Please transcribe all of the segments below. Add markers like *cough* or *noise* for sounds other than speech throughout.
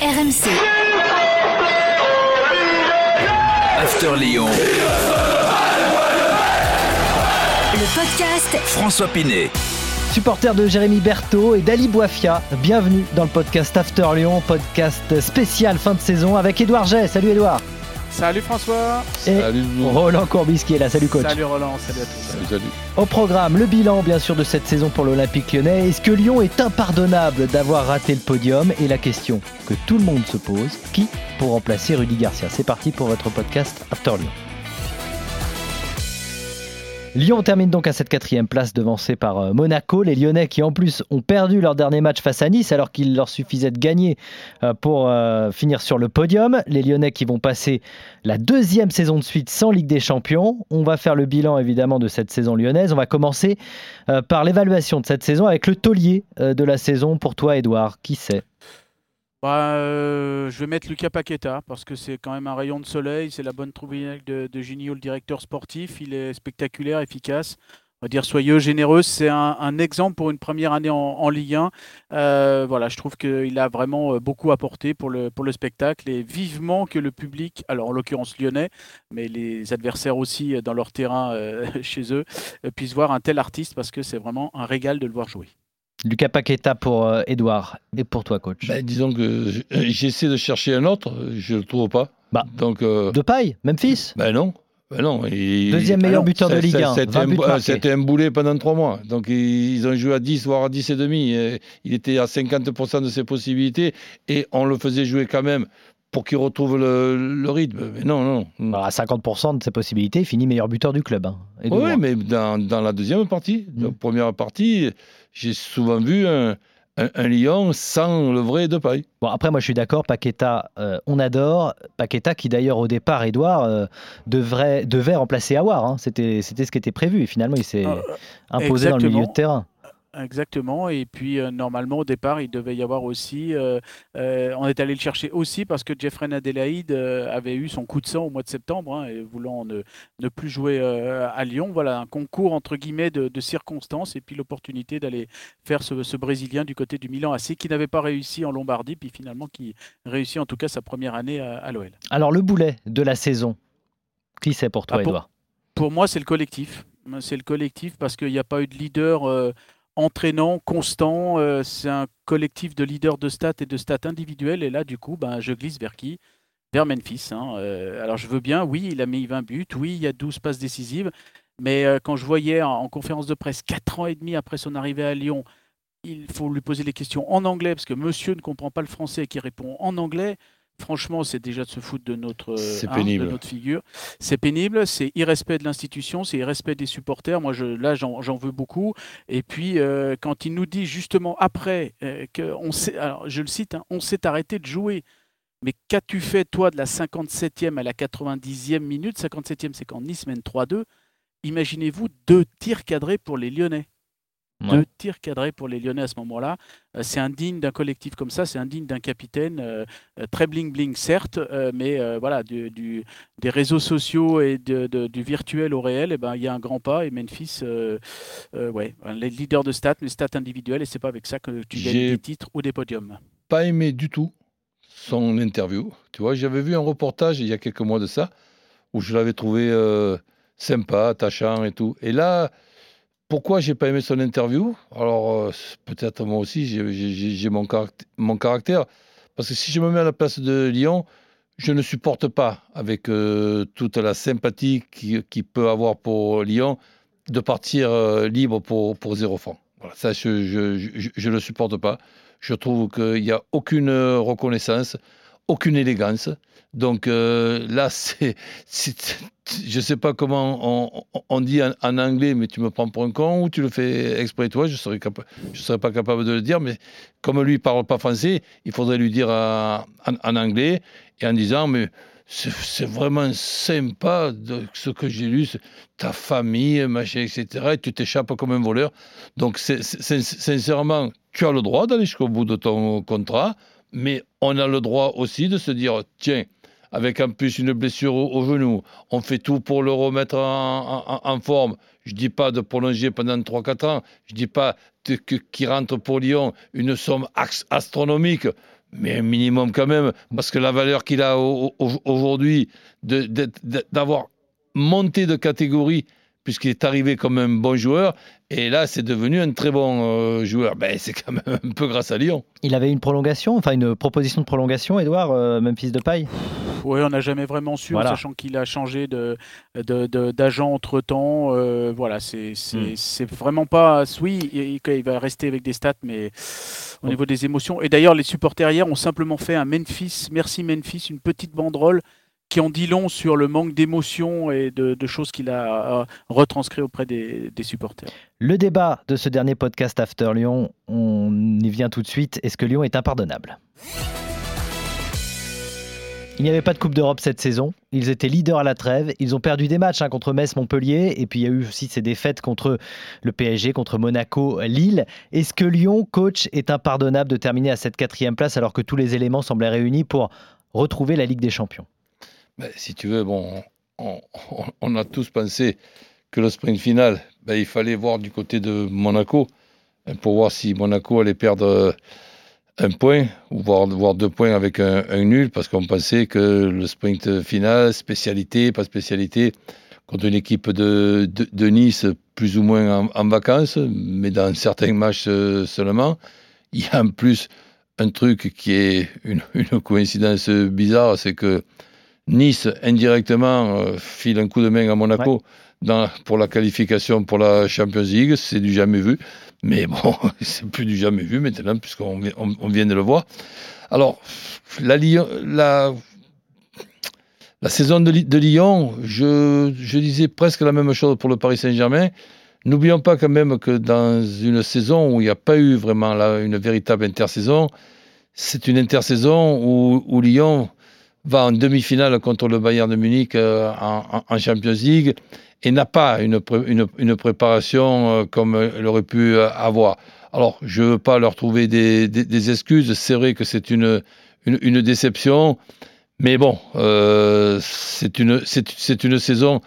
RMC. After Lyon. Le podcast François Pinet. Supporter de Jérémy Berthaud et d'Ali Boifia, bienvenue dans le podcast After Lyon, podcast spécial fin de saison avec Édouard Jet. Salut Édouard. Salut François. Et Salut. Roland Courbis qui est là. Salut coach. Salut Roland, salut à tous. Salut, salut. Au programme, le bilan bien sûr de cette saison pour l'Olympique lyonnais. Est-ce que Lyon est impardonnable d'avoir raté le podium? Et la question que tout le monde se pose, qui pour remplacer Rudy Garcia? C'est parti pour votre podcast After Lyon. Lyon termine donc à cette quatrième place devancée par euh, Monaco. Les Lyonnais qui en plus ont perdu leur dernier match face à Nice alors qu'il leur suffisait de gagner euh, pour euh, finir sur le podium. Les Lyonnais qui vont passer la deuxième saison de suite sans Ligue des Champions. On va faire le bilan évidemment de cette saison lyonnaise. On va commencer par l'évaluation de cette saison avec le taulier de la saison pour toi Edouard. Qui c'est? Bah, euh, je vais mettre Lucas Paqueta parce que c'est quand même un rayon de soleil. C'est la bonne trouvaille de, de le directeur sportif. Il est spectaculaire, efficace. On va dire soyeux, généreux. C'est un, exemple pour une première année en, Ligue 1. Euh, voilà, je trouve qu'il a vraiment euh, beaucoup apporté pour le, pour le spectacle et vivement que le public, alors en l'occurrence lyonnais, mais les adversaires aussi dans leur terrain *laughs* chez eux, puissent voir un tel artiste parce que c'est vraiment un régal de le voir jouer. Lucas Paqueta pour euh, Edouard et pour toi coach. Ben, disons que j'essaie de chercher un autre, je le trouve pas. Bah. Donc, euh, De paille, Memphis ben non. Ben non. Il- Deuxième meilleur non, buteur de Ligue ça- 1, C'était 20 un, boulet pendant trois mois. Donc ils, ils ont joué à 10, voire à 10 et demi. Et Il était à 50% de ses possibilités et on le faisait jouer quand même pour qu'il retrouve le, le rythme. Mais non, non. Bah, à 50% de ses possibilités, il finit meilleur buteur du club. hein, Oui, mais dans, dans la deuxième partie, Mm. la première partie, j'ai souvent vu un, un, un lion sans le vrai de paille. Bon, après, moi, je suis d'accord. Paqueta, euh, on adore. Paqueta, qui d'ailleurs, au départ, Edouard, euh, devrait, devait remplacer Awar. hein. C'était, c'était ce qui était prévu. Et finalement, il s'est Euh, imposé dans le milieu de terrain. Exactement. Et puis, euh, normalement, au départ, il devait y avoir aussi. euh, euh, on est allé le chercher aussi parce que Jeffrey Adelaide euh, avait eu son coup de sang au mois de septembre, hein, et voulant ne, ne plus jouer euh, à Lyon. Voilà, un concours entre guillemets de, de circonstances et puis l'opportunité d'aller faire ce, ce Brésilien du côté du Milan AC qui n'avait pas réussi en Lombardie, puis finalement qui réussit en tout cas sa première année à, à l'OL. Alors, le boulet de la saison, qui c'est pour toi, Ah, pour- Edouard Pour moi, c'est le collectif. C'est le collectif parce qu'il n'y a pas eu de leader euh, entraînant, constant. Euh, c'est un collectif de leaders de stats et de stats individuels. Et là, du coup, ben, je glisse vers qui? Vers Memphis. hein. Euh, alors, je veux bien, oui, il a mis 20 buts. Oui, il y a 12 passes décisives. Mais euh, quand je voyais en, en conférence de presse, 4 ans et demi après son arrivée à Lyon, il faut lui poser les questions en anglais parce que monsieur ne comprend pas le français et qui répond en anglais. Franchement, c'est déjà de se foutre de notre, hein, pénible. de notre figure. C'est pénible, c'est irrespect de l'institution, c'est irrespect des supporters. Moi, je, là, j'en j'en veux beaucoup. Et puis, euh, quand il nous dit justement après euh, qu'on s'est, alors je le cite, hein, on s'est arrêté de jouer. Mais qu'as-tu fait, toi, de la 57e à la 90e minute? 57e, c'est quand Nice mène 3-2. Imaginez-vous deux tirs cadrés pour les Lyonnais. Ouais. Deux tirs cadrés pour les Lyonnais à ce moment-là. Euh, c'est indigne d'un collectif comme ça, c'est indigne d'un capitaine. euh, euh, très bling-bling, certes, euh, mais voilà, du, du- des réseaux sociaux et de- de- du virtuel au réel, eh ben, il y a un grand pas. Et Memphis, ouais, les leaders de stats, mais stats individuels, et c'est pas avec ça que tu gagnes des titres ou des podiums. Pas aimé du tout son interview. Tu vois, j'avais vu un reportage il y a quelques mois de ça où je l'avais trouvé sympa, attachant et tout. Et là, pourquoi j'ai pas aimé son interview? Alors, euh, peut-être moi aussi, j'ai- mon, mon caractère. Parce que si je me mets à la place de Lyon, je ne supporte pas, avec euh, toute la sympathie qu'il qui peut avoir pour Lyon, de partir euh, libre pour, pour zéro franc. Voilà, ça, je ne le supporte pas. Je trouve qu'il n'y a aucune reconnaissance, aucune élégance. Donc euh, là, *laughs* c'est, je ne sais pas comment on, dit en, anglais, mais tu me prends pour un con ou tu le fais exprès toi, je ne serais, pas capable de le dire. Mais comme lui ne parle pas français, il faudrait lui dire en, en- anglais et en disant, mais c'est, vraiment sympa ce que j'ai lu, ta famille, machin, etc. Et tu t'échappes comme un voleur. Donc, sincèrement, tu as le droit d'aller jusqu'au bout de ton contrat, mais on a le droit aussi de se dire, tiens, avec en plus une blessure au, genou, on fait tout pour le remettre en, forme. Je dis pas de prolonger pendant 3-4 ans, je dis pas qu'il rentre pour Lyon une somme astronomique, mais un minimum quand même, parce que la valeur qu'il a aujourd'hui d'avoir monté de catégorie puisqu'il est arrivé comme un bon joueur. Et là, c'est devenu un très bon euh, joueur. Ben, c'est quand même un peu grâce à Lyon. Il avait une prolongation, enfin une proposition de prolongation, Edouard, euh, même fils de paille Oui, on n'a jamais vraiment su, sachant qu'il a changé d'agent de, de, entre-temps. Euh, voilà, c'est hmm. vraiment pas... Oui, il, il, va rester avec des stats, mais au niveau des émotions. Et d'ailleurs, les supporters hier ont simplement fait un Memphis, merci Memphis, une petite banderole qui en dit long sur le manque d'émotion et de, choses qu'il a retranscrit auprès des, supporters. Le débat de ce dernier podcast After Lyon, on y vient tout de suite. Est-ce que Lyon est impardonnable? Il n'y avait pas de Coupe d'Europe cette saison. Ils étaient leaders à la trêve. Ils ont perdu des matchs hein, contre Metz, Montpellier. Et puis il y a eu aussi ces défaites contre le PSG, contre Monaco, Lille. Est-ce que Lyon, coach, est impardonnable de terminer à cette quatrième place alors que tous les éléments semblaient réunis pour retrouver la Ligue des Champions? Ben, si tu veux, bon, *laughs* on, a tous pensé que le sprint final, ben, il fallait voir du côté de Monaco hein, pour voir si Monaco allait perdre un point ou voir, deux points avec un, nul parce qu'on pensait que le sprint final, spécialité, pas spécialité, contre une équipe de, Nice plus ou moins en, vacances, mais dans certains matchs euh, seulement. Il y a en plus un truc qui est une coïncidence bizarre, c'est que Nice, indirectement, euh, file un coup de main à Monaco pour la qualification pour la Champions League. C'est du jamais vu. Mais bon, *laughs* c'est plus du jamais vu maintenant, puisqu'on on, vient de le voir. Alors, la, la, la saison de, Lyon, je, je, disais presque la même chose pour le Paris Saint-Germain. N'oublions pas quand même que dans une saison où il n'y a pas eu vraiment une véritable intersaison, c'est une intersaison où, où Lyon va en demi-finale contre le Bayern de Munich euh, en, Champions League et n'a pas une, une, préparation euh, comme elle aurait pu euh, avoir. Alors, je ne veux pas leur trouver des, excuses, c'est vrai que c'est une, une, déception, mais bon, c'est une, une saison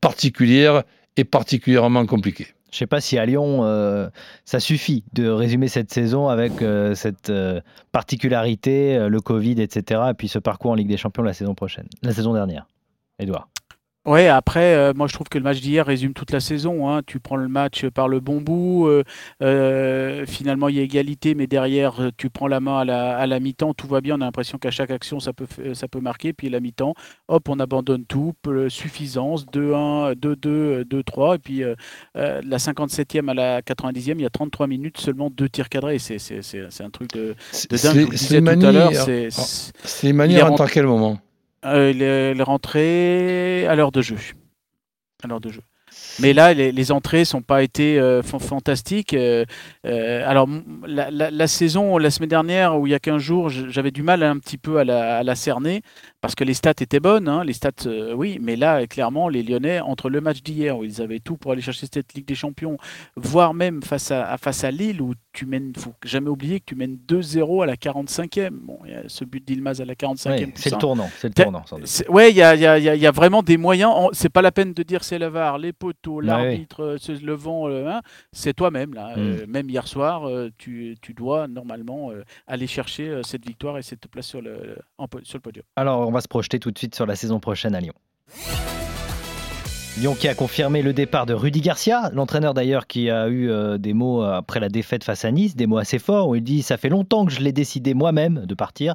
particulière et particulièrement compliquée. Je ne sais pas si à Lyon, euh, ça suffit de résumer cette saison avec euh, cette euh, particularité, le Covid, etc. Et puis ce parcours en Ligue des Champions la saison prochaine, la saison dernière. Edouard. Ouais, après, euh, moi je trouve que le match d'hier résume toute la saison. Hein. Tu prends le match par le bon bout, euh, euh, finalement il y a égalité, mais derrière tu prends la main à la, à la mi-temps, tout va bien. On a l'impression qu'à chaque action ça peut, ça peut marquer. Puis la mi-temps, hop, on abandonne tout, suffisance, 2-1, 2-2, 2-3. Et puis la 57e à la 90e, il y a 33 minutes, seulement deux tirs cadrés. C'est un truc de, de dingue. C'est tout à l'heure. C'est rentre à quel moment? Euh, il, est, à l'heure de jeu. Mais là, les, entrées sont pas été euh, fantastiques. Euh, alors, la, saison, la semaine dernière, où il y a 15 jours, j'avais du mal un petit peu à la cerner parce que les stats étaient bonnes, hein, les stats, euh, oui, mais là, clairement, les Lyonnais, entre le match d'hier, où ils avaient tout pour aller chercher cette Ligue des Champions, voire même face à, face à Lille, où tu mènes, faut jamais oublier que tu mènes 2-0 à la 45e. Bon, y a ce but d'Ilmaz à la 45e. c'est le tournant, c'est le tournant. Oui, il y a, y, a, y a, vraiment des moyens. C'est pas la peine de dire c'est le VAR, les poteaux, l'arbitre, euh, le vent, euh, hein, c'est toi-même, là. Mm. même hier soir, tu, tu, dois normalement aller chercher cette victoire et cette place sur le, sur le podium. Alors, va se projeter tout de suite sur la saison prochaine à Lyon. Lyon qui a confirmé le départ de Rudy Garcia, l'entraîneur d'ailleurs qui a eu euh, des mots euh, après la défaite face à Nice, des mots assez forts où il dit ça fait longtemps que je l'ai décidé moi-même de partir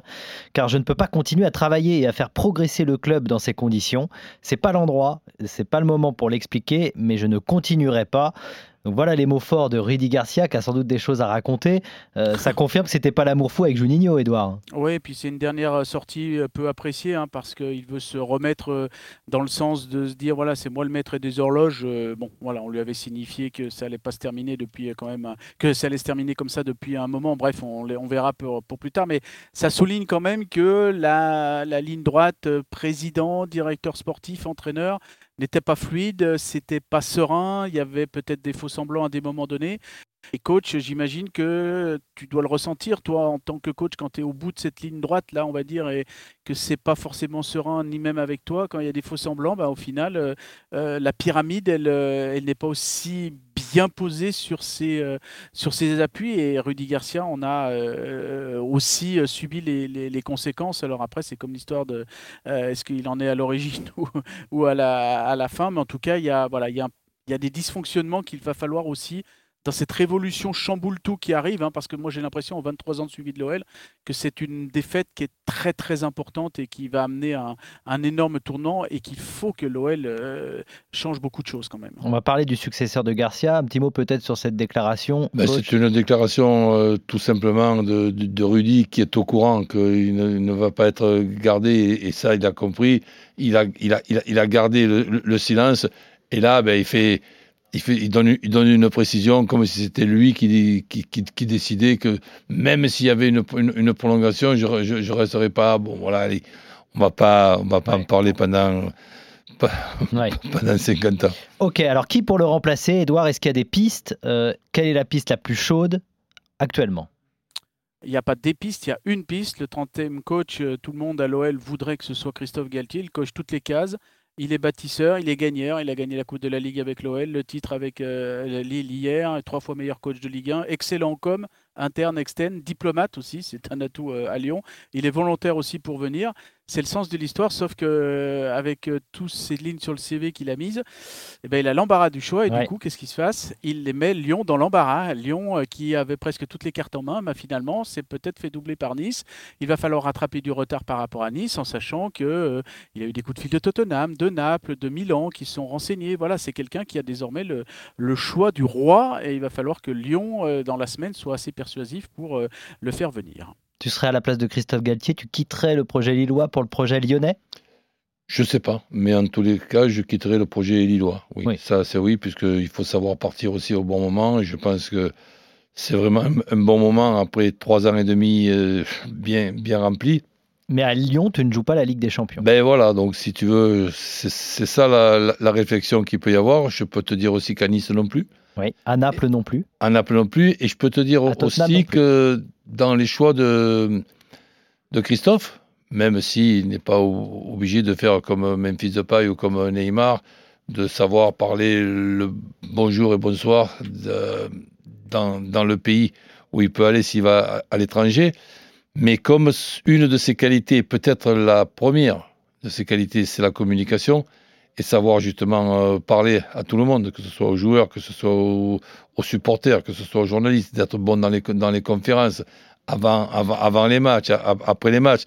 car je ne peux pas continuer à travailler et à faire progresser le club dans ces conditions. C'est pas l'endroit, c'est pas le moment pour l'expliquer, mais je ne continuerai pas. Donc voilà les mots forts de Rudy Garcia qui a sans doute des choses à raconter. Euh, ça *laughs* confirme que c'était pas l'amour fou avec Juninho, Edouard. Oui, et puis c'est une dernière euh, sortie euh, peu appréciée hein, parce qu'il veut se remettre dans le sens de se dire voilà, c'est moi le maître des horloges. bon, voilà, on lui avait signifié que ça allait pas se terminer depuis quand même, que ça allait se terminer comme ça depuis un moment. Bref, on, on verra pour, pour, plus tard, mais ça souligne quand même que la, la ligne droite, président, directeur sportif, entraîneur, n'était pas fluide, c'était pas serein, il y avait peut-être des faux semblants à des moments donnés. Et coach, j'imagine que tu dois le ressentir, toi, en tant que coach, quand tu es au bout de cette ligne droite, là, on va dire, et que c'est pas forcément serein, ni même avec toi, quand il y a des faux semblants, bah, au final, euh, euh, la pyramide, elle, euh, elle n'est pas aussi bien posé sur ses, euh, sur appuis et Rudy Garcia en a euh, aussi subi les, les, les, conséquences. Alors après, c'est comme l'histoire de est-ce qu'il en est à l'origine *laughs* ou, ou, à, la, à la fin, mais en tout cas, il voilà, il y a, il y a des dysfonctionnements qu'il va falloir aussi dans cette révolution chamboule tout qui arrive, hein, parce que moi j'ai l'impression en 23 ans de suivi de l'OL que c'est une défaite qui est très très importante et qui va amener un, un énorme tournant et qu'il faut que l'OL euh, change beaucoup de choses quand même. On va parler du successeur de Garcia. Un petit mot peut-être sur cette déclaration. Ben, c'est une déclaration euh, tout simplement de, de, de, Rudy qui est au courant qu'il ne, ne, va pas être gardé et, et, ça il a compris. Il a, il a, il a, il a gardé le, le, silence et là ben, il fait il, fait, il, donne, il, donne, une précision comme si c'était lui qui, qui, qui, qui, décidait que même s'il y avait une, une, une prolongation, je ne resterai pas. Bon, voilà, allez, on va pas, on va pas ouais. en parler pendant, ouais. *laughs* pendant 50 ans. Ok, alors qui pour le remplacer Edouard, est-ce qu'il y a des pistes euh, Quelle est la piste la plus chaude actuellement? Il n'y a pas des pistes, il y a une piste. Le 30e coach, euh, tout le monde à l'OL voudrait que ce soit Christophe Galtier. Il coche toutes les cases. Il est bâtisseur, il est gagneur, il a gagné la Coupe de la Ligue avec l'OL, le titre avec euh, Lille hier, trois fois meilleur coach de Ligue 1, excellent com, interne, externe, diplomate aussi, c'est un atout euh, à Lyon. Il est volontaire aussi pour venir c'est le sens de l'histoire, sauf que euh, avec euh, toutes ces lignes sur le CV qu'il a mises, eh ben, il a l'embarras du choix et ouais. du coup, qu'est-ce qui se passe Il les met Lyon dans l'embarras. Lyon, euh, qui avait presque toutes les cartes en main, bah, finalement, s'est peut-être fait doubler par Nice. Il va falloir rattraper du retard par rapport à Nice, en sachant que euh, il a eu des coups de fil de Tottenham, de Naples, de Milan qui sont renseignés. Voilà, c'est quelqu'un qui a désormais le, le, choix du roi et il va falloir que Lyon, euh, dans la semaine, soit assez persuasif pour le faire venir tu serais à la place de Christophe Galtier, tu quitterais le projet lillois pour le projet lyonnais? Je ne sais pas, mais en tous les cas, je quitterai le projet lillois. Oui, oui. ça c'est oui, puisqu'il faut savoir partir aussi au bon moment. Et je pense que c'est vraiment un, bon moment après trois ans et demi euh, bien, bien remplis. Mais à Lyon, tu ne joues pas la Ligue des Champions. Ben voilà, donc si tu veux, c'est ça la, la, la réflexion qu'il peut y avoir. Je peux te dire aussi qu'à Nice non plus. Oui, à Naples non plus. À Naples non plus. Et je peux te dire aussi que dans les choix de, de Christophe, même s'il n'est pas obligé de faire comme Memphis Depay ou comme Neymar, de savoir parler le bonjour et bonsoir de, dans, dans, le pays où il peut aller s'il va à l'étranger. Mais comme une de ses qualités, peut-être la première de ses qualités, c'est la communication, et savoir justement euh, parler à tout le monde, que ce soit aux joueurs, que ce soit aux, supporters, que ce soit aux journalistes, d'être bon dans les, dans les conférences, avant, avant, avant les matchs, après les matchs.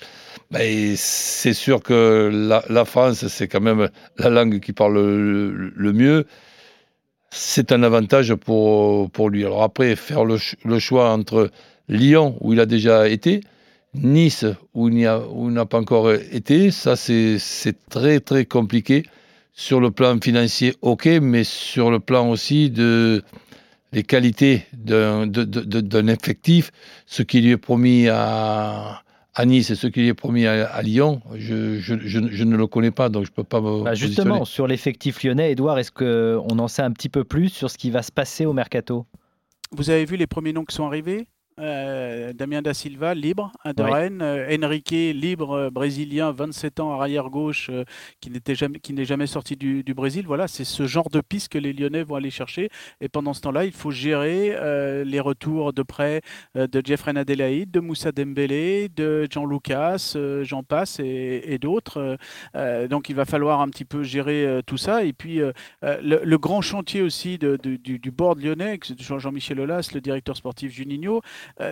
Ben, c'est sûr que la, France, c'est quand même la langue qui parle le, le mieux. C'est un avantage pour, pour lui. Alors après, faire le, le, choix entre Lyon, où il a déjà été, Nice, où il n'a pas encore été, ça c'est très très compliqué sur le plan financier, ok, mais sur le plan aussi de les qualités d'un effectif, ce qui lui est promis à, à Nice et ce qui lui est promis à, à Lyon, je, je, je, je, ne le connais pas, donc je ne peux pas me. Bah justement, sur l'effectif lyonnais, Edouard, est-ce qu'on en sait un petit peu plus sur ce qui va se passer au mercato? Vous avez vu les premiers noms qui sont arrivés? Euh, Damien da Silva, libre de oui. Rennes. Euh, Enrique, libre euh, brésilien, 27 ans, arrière gauche, euh, qui n'était jamais, qui n'est jamais sorti du, du Brésil. Voilà, c'est ce genre de piste que les Lyonnais vont aller chercher. Et pendant ce temps-là, il faut gérer les retours de près de Jeffrey Adelaide, de Moussa Dembélé, de Jean Lucas, j'en passe, et, et d'autres. donc, il va falloir un petit peu gérer tout ça. Et puis, le, le, grand chantier aussi de, de, du, du board lyonnais, Jean-Michel Aulas, le directeur sportif Juninho,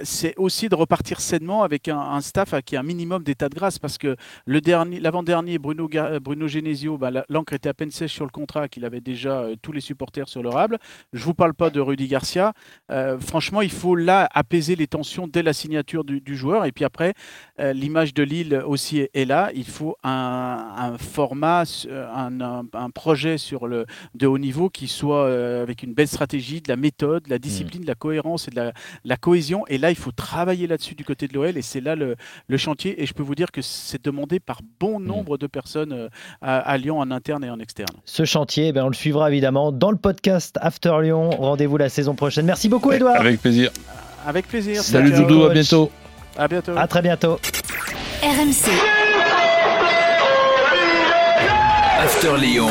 c'est aussi de repartir sainement avec un, staff qui a un minimum d'état de grâce parce que le dernier, l'avant-dernier, Bruno, Bruno Genesio, bah, l'encre était à peine sèche sur le contrat, qu'il avait déjà euh, tous les supporters sur le rable. Je vous parle pas de Rudy Garcia. Euh, franchement, il faut là apaiser les tensions dès la signature du, joueur. Et puis après, euh, l'image de Lille aussi est, là. Il faut un, format, un, projet sur le, de haut niveau qui soit euh, avec une belle stratégie, de la méthode, de la discipline, de la cohérence et de la cohésion. Et là, il faut travailler là-dessus du côté de l'OL et c'est là le, le, chantier. Et je peux vous dire que c'est demandé par bon nombre de personnes euh, à, à, Lyon en interne et en externe. Ce chantier, ben, on le suivra évidemment dans le podcast After Lyon. Rendez-vous la saison prochaine. Merci beaucoup, Edouard. Avec plaisir. Avec plaisir. Salut Doudou, à bientôt. À bientôt. À très bientôt. RMC. After Lyon.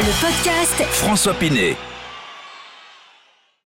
Le podcast François Pinet.